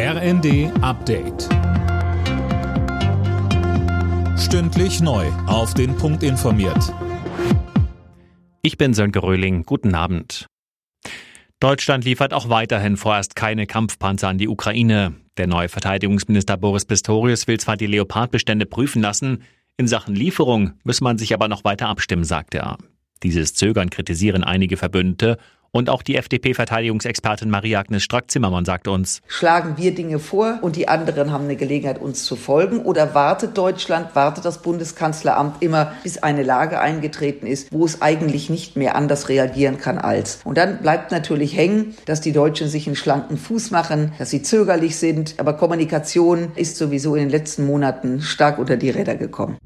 RND Update. Stündlich neu. Auf den Punkt informiert. Ich bin Sönke Röhling. Guten Abend. Deutschland liefert auch weiterhin vorerst keine Kampfpanzer an die Ukraine. Der neue Verteidigungsminister Boris Pistorius will zwar die Leopardbestände prüfen lassen, in Sachen Lieferung muss man sich aber noch weiter abstimmen, sagte er. Dieses Zögern kritisieren einige Verbündete und auch die FDP-Verteidigungsexpertin Maria-Agnes Strack-Zimmermann sagt uns, schlagen wir Dinge vor und die anderen haben eine Gelegenheit, uns zu folgen? Oder wartet Deutschland, wartet das Bundeskanzleramt immer, bis eine Lage eingetreten ist, wo es eigentlich nicht mehr anders reagieren kann als? Und dann bleibt natürlich hängen, dass die Deutschen sich einen schlanken Fuß machen, dass sie zögerlich sind. Aber Kommunikation ist sowieso in den letzten Monaten stark unter die Räder gekommen.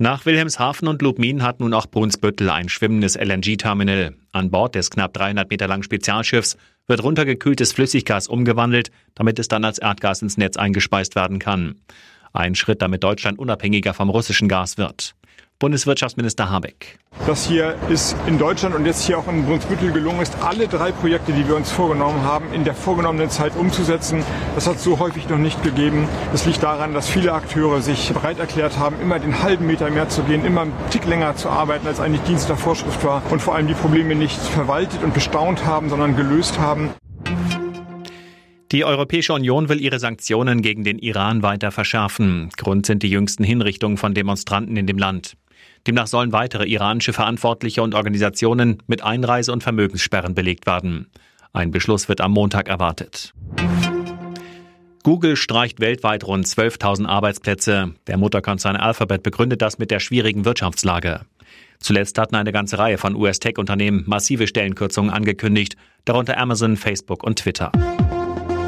Nach Wilhelmshaven und Lubmin hat nun auch Brunsbüttel ein schwimmendes LNG-Terminal. An Bord des knapp 300 Meter langen Spezialschiffs wird runtergekühltes Flüssiggas umgewandelt, damit es dann als Erdgas ins Netz eingespeist werden kann. Ein Schritt, damit Deutschland unabhängiger vom russischen Gas wird. Bundeswirtschaftsminister Habeck. Das hier ist in Deutschland und jetzt hier auch in Brunsbüttel gelungen ist, alle drei Projekte, die wir uns vorgenommen haben, in der vorgenommenen Zeit umzusetzen. Das hat es so häufig noch nicht gegeben. Das liegt daran, dass viele Akteure sich bereit erklärt haben, immer den halben Meter mehr zu gehen, immer einen Tick länger zu arbeiten, als eigentlich Dienst der Vorschrift war und vor allem die Probleme nicht verwaltet und bestaunt haben, sondern gelöst haben. Die Europäische Union will ihre Sanktionen gegen den Iran weiter verschärfen. Grund sind die jüngsten Hinrichtungen von Demonstranten in dem Land. Demnach sollen weitere iranische Verantwortliche und Organisationen mit Einreise- und Vermögenssperren belegt werden. Ein Beschluss wird am Montag erwartet. Google streicht weltweit rund 12.000 Arbeitsplätze. Der Mutterkonzern Alphabet begründet das mit der schwierigen Wirtschaftslage. Zuletzt hatten eine ganze Reihe von US-Tech-Unternehmen massive Stellenkürzungen angekündigt, darunter Amazon, Facebook und Twitter.